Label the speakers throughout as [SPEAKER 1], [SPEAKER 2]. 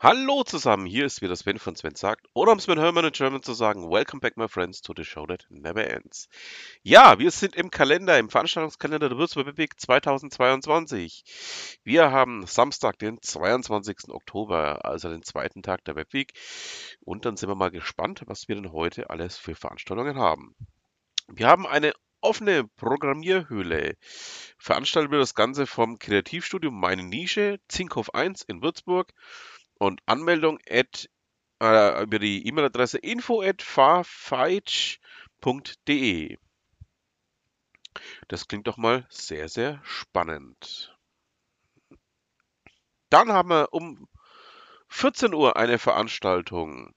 [SPEAKER 1] Hallo zusammen, hier ist wieder Sven von Sven sagt, oder um Sven Hermann in German zu sagen, Welcome back my friends to the show that never ends. Ja, wir sind im Kalender, im Veranstaltungskalender der Würzburg Week 2022. Wir haben Samstag, den 22. Oktober, also den zweiten Tag der Webweek. Und dann sind wir mal gespannt, was wir denn heute alles für Veranstaltungen haben. Wir haben eine offene Programmierhöhle. Veranstaltet wird das Ganze vom Kreativstudium Meine Nische, Zinkhof 1 in Würzburg und Anmeldung at, äh, über die E-Mail-Adresse info at farfeitsch.de. Das klingt doch mal sehr, sehr spannend. Dann haben wir um 14 Uhr eine Veranstaltung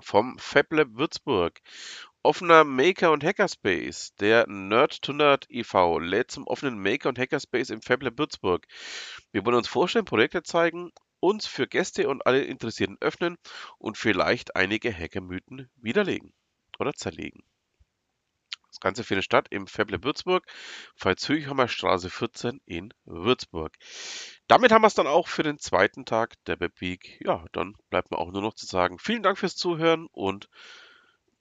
[SPEAKER 1] vom FabLab Würzburg. Offener Maker- und Hackerspace. Der Nerd to Nerd e.V. lädt zum offenen Maker- und Hackerspace im FabLab Würzburg. Wir wollen uns vorstellen, Projekte zeigen, uns für Gäste und alle Interessierten öffnen und vielleicht einige Hackermythen widerlegen oder zerlegen. Das Ganze findet statt im FabLab Würzburg, Veitshöchhammer Straße 14 in Würzburg. Damit haben wir es dann auch für den zweiten Tag der Webweek. Ja, dann bleibt mir auch nur noch zu sagen, vielen Dank fürs Zuhören und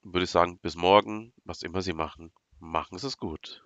[SPEAKER 1] würde ich sagen, bis morgen, was immer Sie machen, machen Sie es gut.